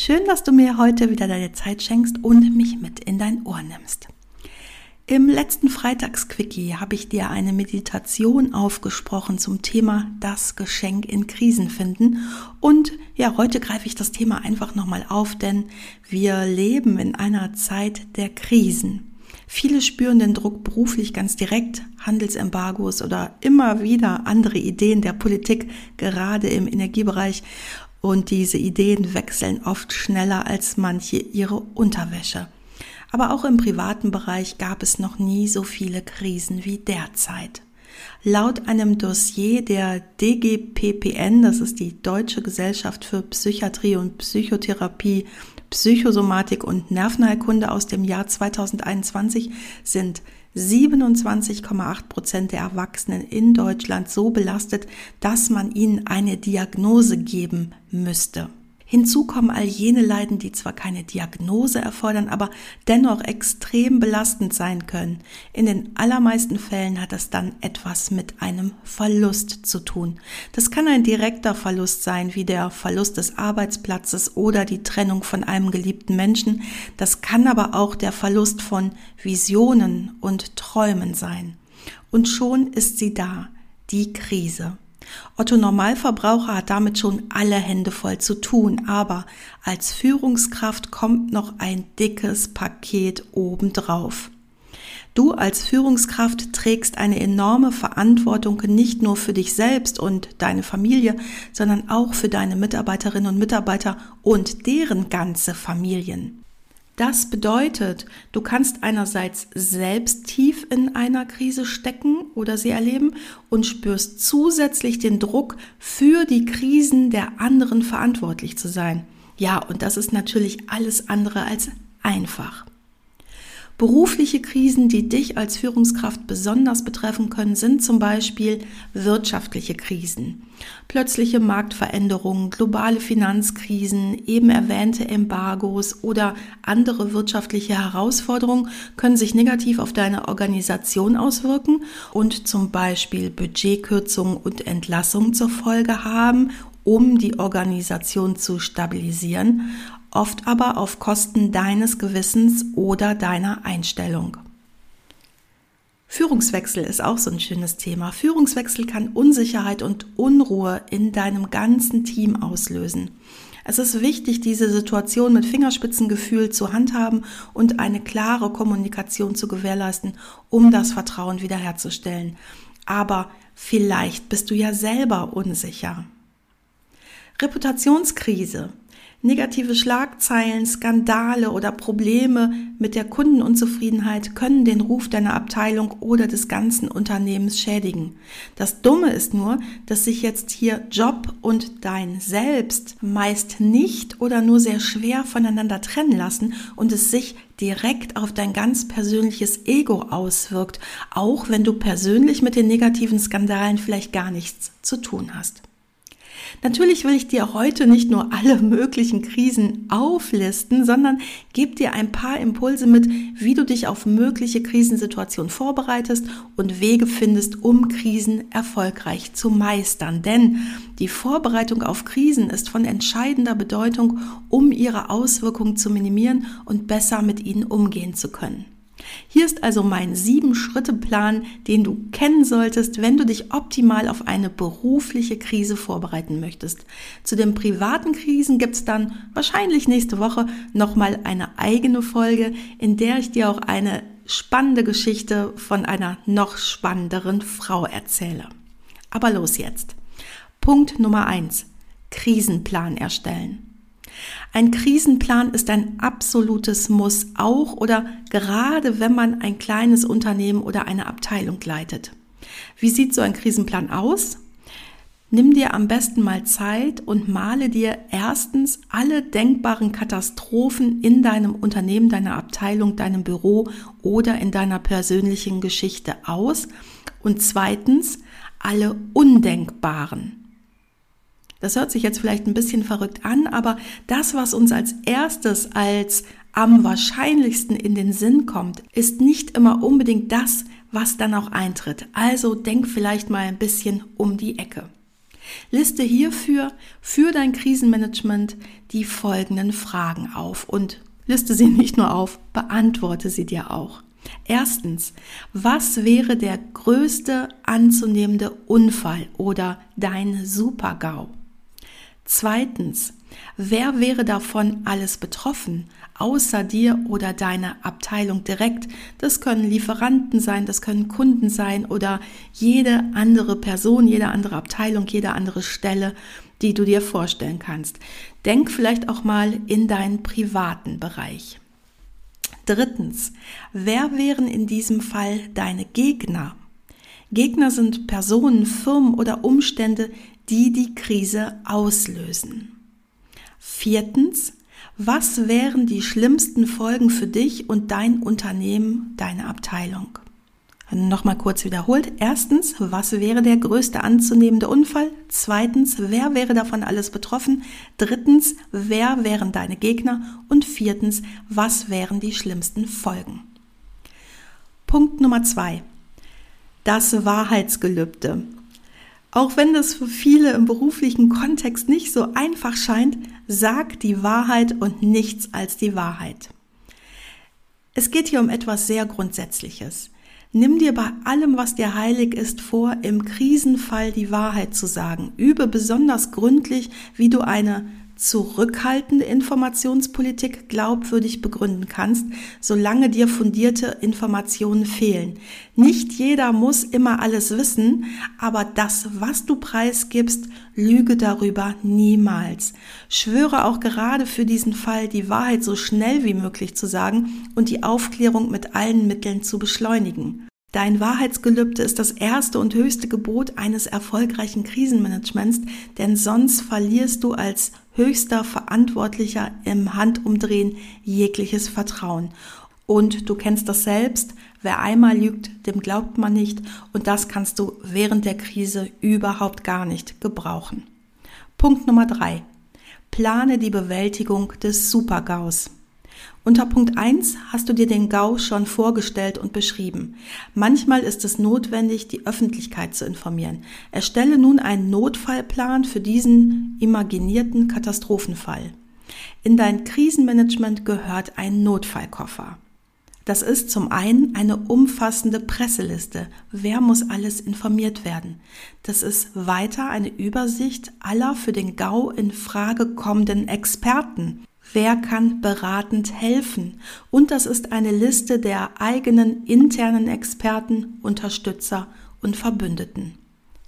Schön, dass du mir heute wieder deine Zeit schenkst und mich mit in dein Ohr nimmst. Im letzten Freitagsquickie habe ich dir eine Meditation aufgesprochen zum Thema das Geschenk in Krisen finden. Und ja, heute greife ich das Thema einfach nochmal auf, denn wir leben in einer Zeit der Krisen. Viele spüren den Druck beruflich ganz direkt, Handelsembargos oder immer wieder andere Ideen der Politik, gerade im Energiebereich. Und diese Ideen wechseln oft schneller als manche ihre Unterwäsche. Aber auch im privaten Bereich gab es noch nie so viele Krisen wie derzeit. Laut einem Dossier der DGPPN, das ist die Deutsche Gesellschaft für Psychiatrie und Psychotherapie, Psychosomatik und Nervenheilkunde aus dem Jahr 2021 sind 27,8 Prozent der Erwachsenen in Deutschland so belastet, dass man ihnen eine Diagnose geben müsste. Hinzu kommen all jene Leiden, die zwar keine Diagnose erfordern, aber dennoch extrem belastend sein können. In den allermeisten Fällen hat das dann etwas mit einem Verlust zu tun. Das kann ein direkter Verlust sein, wie der Verlust des Arbeitsplatzes oder die Trennung von einem geliebten Menschen. Das kann aber auch der Verlust von Visionen und Träumen sein. Und schon ist sie da, die Krise. Otto Normalverbraucher hat damit schon alle Hände voll zu tun, aber als Führungskraft kommt noch ein dickes Paket obendrauf. Du als Führungskraft trägst eine enorme Verantwortung nicht nur für dich selbst und deine Familie, sondern auch für deine Mitarbeiterinnen und Mitarbeiter und deren ganze Familien. Das bedeutet, du kannst einerseits selbst tief in einer Krise stecken oder sie erleben und spürst zusätzlich den Druck, für die Krisen der anderen verantwortlich zu sein. Ja, und das ist natürlich alles andere als einfach. Berufliche Krisen, die dich als Führungskraft besonders betreffen können, sind zum Beispiel wirtschaftliche Krisen. Plötzliche Marktveränderungen, globale Finanzkrisen, eben erwähnte Embargos oder andere wirtschaftliche Herausforderungen können sich negativ auf deine Organisation auswirken und zum Beispiel Budgetkürzungen und Entlassungen zur Folge haben um die Organisation zu stabilisieren oft aber auf Kosten deines Gewissens oder deiner Einstellung. Führungswechsel ist auch so ein schönes Thema. Führungswechsel kann Unsicherheit und Unruhe in deinem ganzen Team auslösen. Es ist wichtig, diese Situation mit Fingerspitzengefühl zu handhaben und eine klare Kommunikation zu gewährleisten, um das Vertrauen wiederherzustellen. Aber vielleicht bist du ja selber unsicher. Reputationskrise Negative Schlagzeilen, Skandale oder Probleme mit der Kundenunzufriedenheit können den Ruf deiner Abteilung oder des ganzen Unternehmens schädigen. Das Dumme ist nur, dass sich jetzt hier Job und dein Selbst meist nicht oder nur sehr schwer voneinander trennen lassen und es sich direkt auf dein ganz persönliches Ego auswirkt, auch wenn du persönlich mit den negativen Skandalen vielleicht gar nichts zu tun hast. Natürlich will ich dir heute nicht nur alle möglichen Krisen auflisten, sondern gebe dir ein paar Impulse mit, wie du dich auf mögliche Krisensituationen vorbereitest und Wege findest, um Krisen erfolgreich zu meistern. Denn die Vorbereitung auf Krisen ist von entscheidender Bedeutung, um ihre Auswirkungen zu minimieren und besser mit ihnen umgehen zu können. Hier ist also mein Sieben-Schritte-Plan, den du kennen solltest, wenn du dich optimal auf eine berufliche Krise vorbereiten möchtest. Zu den privaten Krisen gibt es dann wahrscheinlich nächste Woche nochmal eine eigene Folge, in der ich dir auch eine spannende Geschichte von einer noch spannenderen Frau erzähle. Aber los jetzt. Punkt Nummer eins: Krisenplan erstellen. Ein Krisenplan ist ein absolutes Muss, auch oder gerade wenn man ein kleines Unternehmen oder eine Abteilung leitet. Wie sieht so ein Krisenplan aus? Nimm dir am besten mal Zeit und male dir erstens alle denkbaren Katastrophen in deinem Unternehmen, deiner Abteilung, deinem Büro oder in deiner persönlichen Geschichte aus und zweitens alle undenkbaren. Das hört sich jetzt vielleicht ein bisschen verrückt an, aber das, was uns als erstes als am wahrscheinlichsten in den Sinn kommt, ist nicht immer unbedingt das, was dann auch eintritt. Also denk vielleicht mal ein bisschen um die Ecke. Liste hierfür für dein Krisenmanagement die folgenden Fragen auf und liste sie nicht nur auf, beantworte sie dir auch. Erstens, was wäre der größte anzunehmende Unfall oder dein Supergau? Zweitens, wer wäre davon alles betroffen, außer dir oder deiner Abteilung direkt? Das können Lieferanten sein, das können Kunden sein oder jede andere Person, jede andere Abteilung, jede andere Stelle, die du dir vorstellen kannst. Denk vielleicht auch mal in deinen privaten Bereich. Drittens, wer wären in diesem Fall deine Gegner? Gegner sind Personen, Firmen oder Umstände, die die Krise auslösen. Viertens, was wären die schlimmsten Folgen für dich und dein Unternehmen, deine Abteilung? Nochmal kurz wiederholt. Erstens, was wäre der größte anzunehmende Unfall? Zweitens, wer wäre davon alles betroffen? Drittens, wer wären deine Gegner? Und viertens, was wären die schlimmsten Folgen? Punkt Nummer zwei. Das Wahrheitsgelübde. Auch wenn das für viele im beruflichen Kontext nicht so einfach scheint, sag die Wahrheit und nichts als die Wahrheit. Es geht hier um etwas sehr Grundsätzliches. Nimm dir bei allem, was dir heilig ist, vor, im Krisenfall die Wahrheit zu sagen. Übe besonders gründlich, wie du eine zurückhaltende Informationspolitik glaubwürdig begründen kannst, solange dir fundierte Informationen fehlen. Nicht jeder muss immer alles wissen, aber das, was du preisgibst, lüge darüber niemals. Schwöre auch gerade für diesen Fall, die Wahrheit so schnell wie möglich zu sagen und die Aufklärung mit allen Mitteln zu beschleunigen. Dein Wahrheitsgelübde ist das erste und höchste Gebot eines erfolgreichen Krisenmanagements, denn sonst verlierst du als höchster Verantwortlicher im Handumdrehen jegliches Vertrauen. Und du kennst das selbst, wer einmal lügt, dem glaubt man nicht und das kannst du während der Krise überhaupt gar nicht gebrauchen. Punkt Nummer drei: Plane die Bewältigung des Supergaus. Unter Punkt 1 hast du dir den GAU schon vorgestellt und beschrieben. Manchmal ist es notwendig, die Öffentlichkeit zu informieren. Erstelle nun einen Notfallplan für diesen imaginierten Katastrophenfall. In dein Krisenmanagement gehört ein Notfallkoffer. Das ist zum einen eine umfassende Presseliste. Wer muss alles informiert werden? Das ist weiter eine Übersicht aller für den GAU in Frage kommenden Experten. Wer kann beratend helfen? Und das ist eine Liste der eigenen internen Experten, Unterstützer und Verbündeten.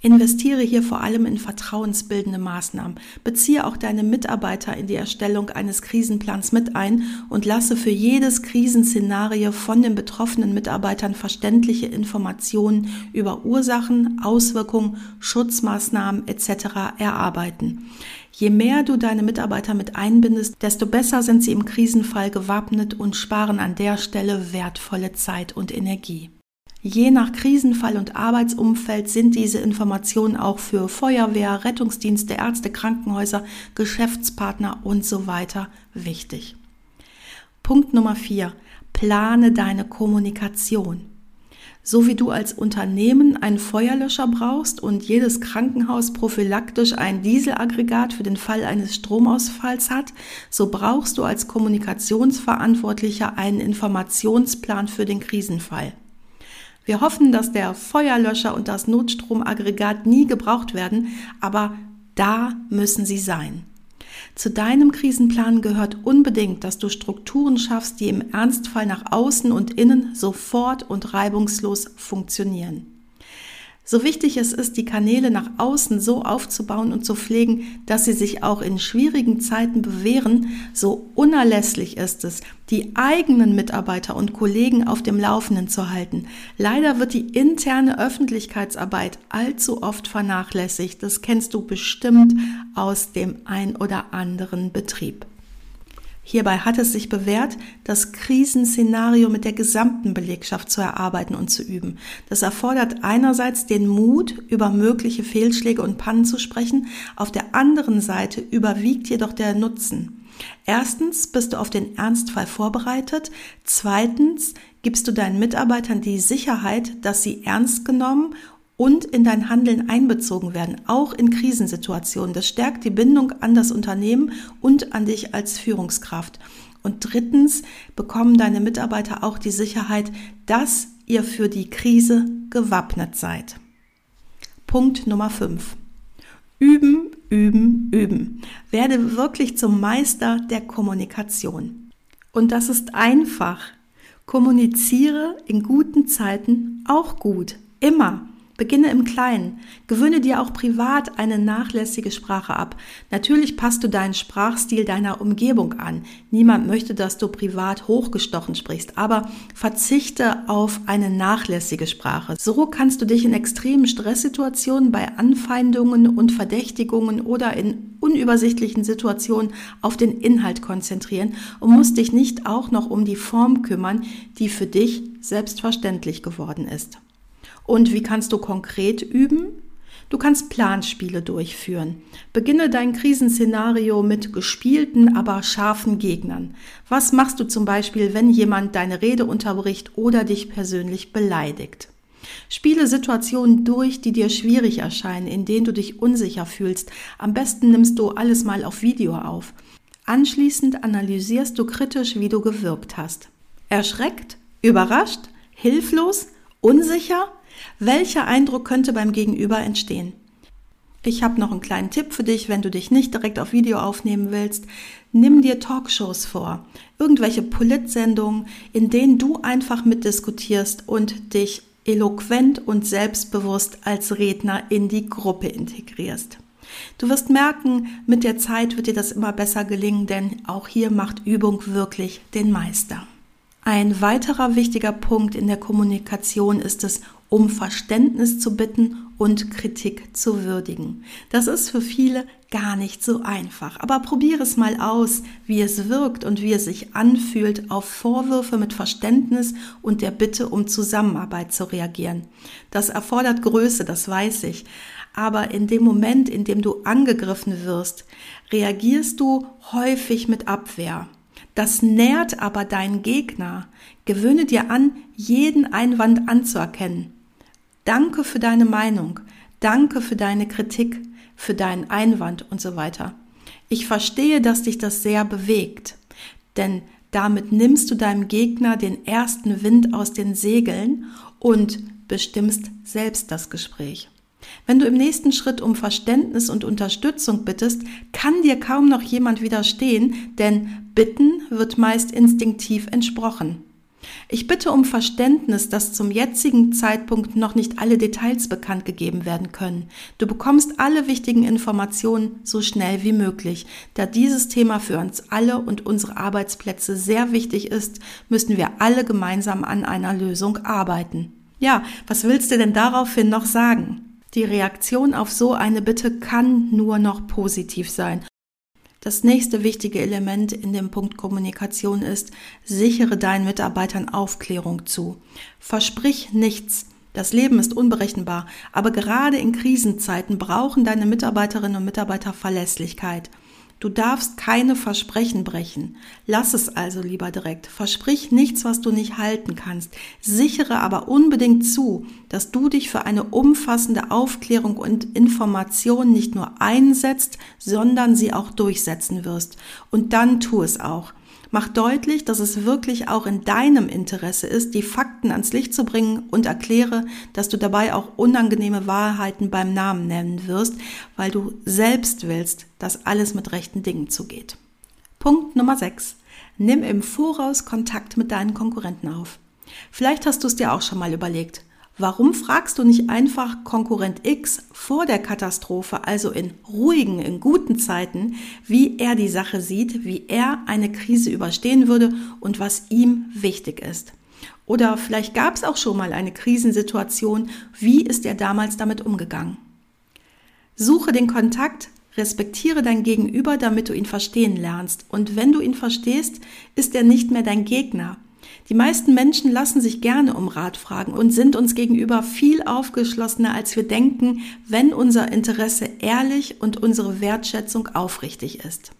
Investiere hier vor allem in vertrauensbildende Maßnahmen. Beziehe auch deine Mitarbeiter in die Erstellung eines Krisenplans mit ein und lasse für jedes Krisenszenario von den betroffenen Mitarbeitern verständliche Informationen über Ursachen, Auswirkungen, Schutzmaßnahmen etc. erarbeiten. Je mehr du deine Mitarbeiter mit einbindest, desto besser sind sie im Krisenfall gewappnet und sparen an der Stelle wertvolle Zeit und Energie. Je nach Krisenfall und Arbeitsumfeld sind diese Informationen auch für Feuerwehr, Rettungsdienste, Ärzte, Krankenhäuser, Geschäftspartner und so weiter wichtig. Punkt Nummer vier: Plane deine Kommunikation. So wie du als Unternehmen einen Feuerlöscher brauchst und jedes Krankenhaus prophylaktisch ein Dieselaggregat für den Fall eines Stromausfalls hat, so brauchst du als Kommunikationsverantwortlicher einen Informationsplan für den Krisenfall. Wir hoffen, dass der Feuerlöscher und das Notstromaggregat nie gebraucht werden, aber da müssen sie sein. Zu deinem Krisenplan gehört unbedingt, dass du Strukturen schaffst, die im Ernstfall nach außen und innen sofort und reibungslos funktionieren. So wichtig es ist, die Kanäle nach außen so aufzubauen und zu pflegen, dass sie sich auch in schwierigen Zeiten bewähren, so unerlässlich ist es, die eigenen Mitarbeiter und Kollegen auf dem Laufenden zu halten. Leider wird die interne Öffentlichkeitsarbeit allzu oft vernachlässigt. Das kennst du bestimmt aus dem ein oder anderen Betrieb. Hierbei hat es sich bewährt, das Krisenszenario mit der gesamten Belegschaft zu erarbeiten und zu üben. Das erfordert einerseits den Mut, über mögliche Fehlschläge und Pannen zu sprechen, auf der anderen Seite überwiegt jedoch der Nutzen. Erstens bist du auf den Ernstfall vorbereitet, zweitens gibst du deinen Mitarbeitern die Sicherheit, dass sie ernst genommen und in dein Handeln einbezogen werden, auch in Krisensituationen. Das stärkt die Bindung an das Unternehmen und an dich als Führungskraft. Und drittens bekommen deine Mitarbeiter auch die Sicherheit, dass ihr für die Krise gewappnet seid. Punkt Nummer 5. Üben, üben, üben. Werde wirklich zum Meister der Kommunikation. Und das ist einfach. Kommuniziere in guten Zeiten auch gut. Immer. Beginne im Kleinen. Gewöhne dir auch privat eine nachlässige Sprache ab. Natürlich passt du deinen Sprachstil deiner Umgebung an. Niemand möchte, dass du privat hochgestochen sprichst, aber verzichte auf eine nachlässige Sprache. So kannst du dich in extremen Stresssituationen bei Anfeindungen und Verdächtigungen oder in unübersichtlichen Situationen auf den Inhalt konzentrieren und musst dich nicht auch noch um die Form kümmern, die für dich selbstverständlich geworden ist. Und wie kannst du konkret üben? Du kannst Planspiele durchführen. Beginne dein Krisenszenario mit gespielten, aber scharfen Gegnern. Was machst du zum Beispiel, wenn jemand deine Rede unterbricht oder dich persönlich beleidigt? Spiele Situationen durch, die dir schwierig erscheinen, in denen du dich unsicher fühlst. Am besten nimmst du alles mal auf Video auf. Anschließend analysierst du kritisch, wie du gewirkt hast. Erschreckt? Überrascht? Hilflos? Unsicher? Welcher Eindruck könnte beim Gegenüber entstehen? Ich habe noch einen kleinen Tipp für dich, wenn du dich nicht direkt auf Video aufnehmen willst. Nimm dir Talkshows vor, irgendwelche Politsendungen, in denen du einfach mitdiskutierst und dich eloquent und selbstbewusst als Redner in die Gruppe integrierst. Du wirst merken, mit der Zeit wird dir das immer besser gelingen, denn auch hier macht Übung wirklich den Meister. Ein weiterer wichtiger Punkt in der Kommunikation ist es, um Verständnis zu bitten und Kritik zu würdigen. Das ist für viele gar nicht so einfach. Aber probiere es mal aus, wie es wirkt und wie es sich anfühlt, auf Vorwürfe mit Verständnis und der Bitte um Zusammenarbeit zu reagieren. Das erfordert Größe, das weiß ich. Aber in dem Moment, in dem du angegriffen wirst, reagierst du häufig mit Abwehr. Das nährt aber deinen Gegner. Gewöhne dir an, jeden Einwand anzuerkennen. Danke für deine Meinung. Danke für deine Kritik, für deinen Einwand und so weiter. Ich verstehe, dass dich das sehr bewegt, denn damit nimmst du deinem Gegner den ersten Wind aus den Segeln und bestimmst selbst das Gespräch. Wenn du im nächsten Schritt um Verständnis und Unterstützung bittest, kann dir kaum noch jemand widerstehen, denn Bitten wird meist instinktiv entsprochen. Ich bitte um Verständnis, dass zum jetzigen Zeitpunkt noch nicht alle Details bekannt gegeben werden können. Du bekommst alle wichtigen Informationen so schnell wie möglich. Da dieses Thema für uns alle und unsere Arbeitsplätze sehr wichtig ist, müssen wir alle gemeinsam an einer Lösung arbeiten. Ja, was willst du denn daraufhin noch sagen? Die Reaktion auf so eine Bitte kann nur noch positiv sein. Das nächste wichtige Element in dem Punkt Kommunikation ist, sichere deinen Mitarbeitern Aufklärung zu. Versprich nichts. Das Leben ist unberechenbar, aber gerade in Krisenzeiten brauchen deine Mitarbeiterinnen und Mitarbeiter Verlässlichkeit. Du darfst keine Versprechen brechen. Lass es also lieber direkt. Versprich nichts, was du nicht halten kannst. Sichere aber unbedingt zu, dass du dich für eine umfassende Aufklärung und Information nicht nur einsetzt, sondern sie auch durchsetzen wirst. Und dann tu es auch. Mach deutlich, dass es wirklich auch in deinem Interesse ist, die Fakten ans Licht zu bringen und erkläre, dass du dabei auch unangenehme Wahrheiten beim Namen nennen wirst, weil du selbst willst, dass alles mit rechten Dingen zugeht. Punkt Nummer 6. Nimm im Voraus Kontakt mit deinen Konkurrenten auf. Vielleicht hast du es dir auch schon mal überlegt. Warum fragst du nicht einfach Konkurrent X vor der Katastrophe, also in ruhigen, in guten Zeiten, wie er die Sache sieht, wie er eine Krise überstehen würde und was ihm wichtig ist? Oder vielleicht gab es auch schon mal eine Krisensituation, wie ist er damals damit umgegangen? Suche den Kontakt, respektiere dein Gegenüber, damit du ihn verstehen lernst. Und wenn du ihn verstehst, ist er nicht mehr dein Gegner. Die meisten Menschen lassen sich gerne um Rat fragen und sind uns gegenüber viel aufgeschlossener, als wir denken, wenn unser Interesse ehrlich und unsere Wertschätzung aufrichtig ist.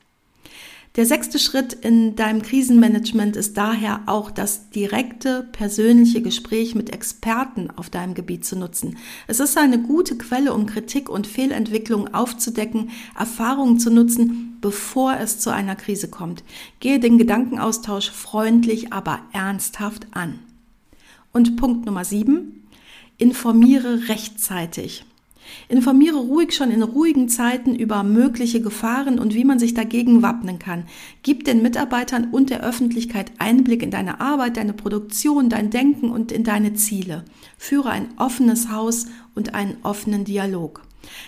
Der sechste Schritt in deinem Krisenmanagement ist daher auch das direkte persönliche Gespräch mit Experten auf deinem Gebiet zu nutzen. Es ist eine gute Quelle, um Kritik und Fehlentwicklungen aufzudecken, Erfahrungen zu nutzen, bevor es zu einer Krise kommt. Gehe den Gedankenaustausch freundlich, aber ernsthaft an. Und Punkt Nummer sieben. Informiere rechtzeitig. Informiere ruhig schon in ruhigen Zeiten über mögliche Gefahren und wie man sich dagegen wappnen kann. Gib den Mitarbeitern und der Öffentlichkeit Einblick in deine Arbeit, deine Produktion, dein Denken und in deine Ziele. Führe ein offenes Haus und einen offenen Dialog.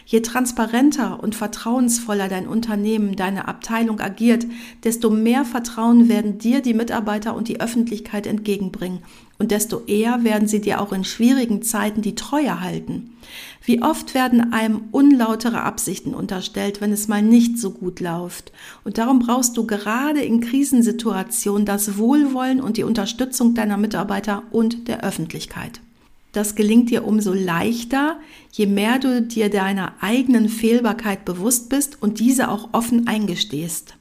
Je transparenter und vertrauensvoller dein Unternehmen, deine Abteilung agiert, desto mehr Vertrauen werden dir die Mitarbeiter und die Öffentlichkeit entgegenbringen und desto eher werden sie dir auch in schwierigen Zeiten die Treue halten. Wie oft werden einem unlautere Absichten unterstellt, wenn es mal nicht so gut läuft. Und darum brauchst du gerade in Krisensituationen das Wohlwollen und die Unterstützung deiner Mitarbeiter und der Öffentlichkeit. Das gelingt dir umso leichter, je mehr du dir deiner eigenen Fehlbarkeit bewusst bist und diese auch offen eingestehst.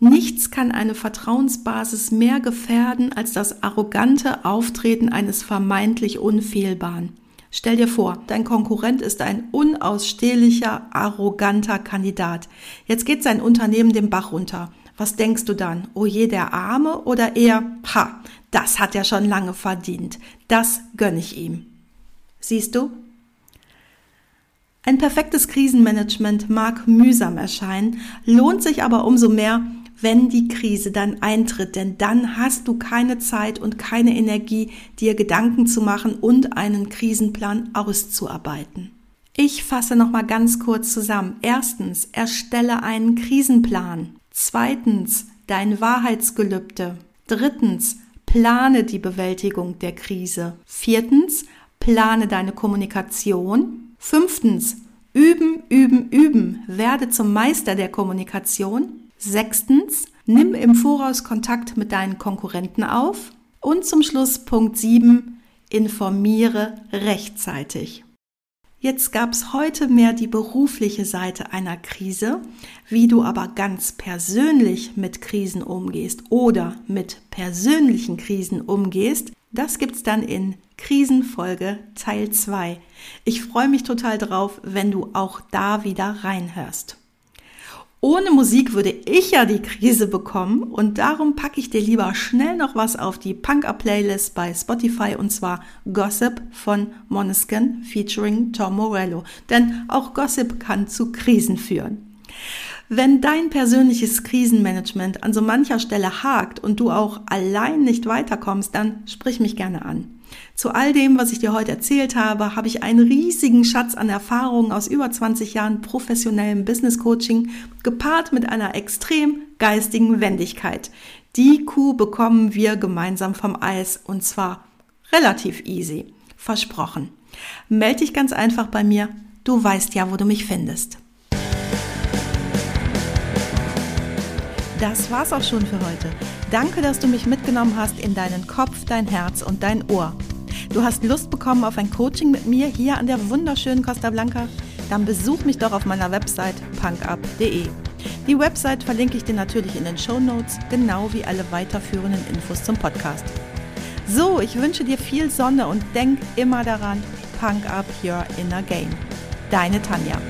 Nichts kann eine Vertrauensbasis mehr gefährden als das arrogante Auftreten eines vermeintlich Unfehlbaren. Stell dir vor, dein Konkurrent ist ein unausstehlicher, arroganter Kandidat. Jetzt geht sein Unternehmen den Bach runter. Was denkst du dann? Oh je, der Arme oder eher, ha, das hat er schon lange verdient. Das gönne ich ihm. Siehst du? Ein perfektes Krisenmanagement mag mühsam erscheinen, lohnt sich aber umso mehr, wenn die Krise dann eintritt, denn dann hast du keine Zeit und keine Energie, dir Gedanken zu machen und einen Krisenplan auszuarbeiten. Ich fasse noch mal ganz kurz zusammen. Erstens, erstelle einen Krisenplan. Zweitens, dein Wahrheitsgelübde. Drittens, plane die Bewältigung der Krise. Viertens, plane deine Kommunikation. Fünftens, üben, üben, üben. Werde zum Meister der Kommunikation. Sechstens, nimm im Voraus Kontakt mit deinen Konkurrenten auf. Und zum Schluss Punkt 7, informiere rechtzeitig. Jetzt gab es heute mehr die berufliche Seite einer Krise, wie du aber ganz persönlich mit Krisen umgehst oder mit persönlichen Krisen umgehst. Das gibt's dann in Krisenfolge Teil 2. Ich freue mich total drauf, wenn du auch da wieder reinhörst. Ohne Musik würde ich ja die Krise bekommen und darum packe ich dir lieber schnell noch was auf die Punk-Up-Playlist bei Spotify und zwar Gossip von Moneskin featuring Tom Morello. Denn auch Gossip kann zu Krisen führen. Wenn dein persönliches Krisenmanagement an so mancher Stelle hakt und du auch allein nicht weiterkommst, dann sprich mich gerne an. Zu all dem, was ich dir heute erzählt habe, habe ich einen riesigen Schatz an Erfahrungen aus über 20 Jahren professionellem Business Coaching gepaart mit einer extrem geistigen Wendigkeit. Die Kuh bekommen wir gemeinsam vom Eis und zwar relativ easy. Versprochen. Meld dich ganz einfach bei mir. Du weißt ja, wo du mich findest. Das war's auch schon für heute. Danke, dass du mich mitgenommen hast in deinen Kopf, dein Herz und dein Ohr. Du hast Lust bekommen auf ein Coaching mit mir hier an der wunderschönen Costa Blanca? Dann besuch mich doch auf meiner Website punkup.de. Die Website verlinke ich dir natürlich in den Show Notes, genau wie alle weiterführenden Infos zum Podcast. So, ich wünsche dir viel Sonne und denk immer daran, Punk Up Your Inner Game. Deine Tanja.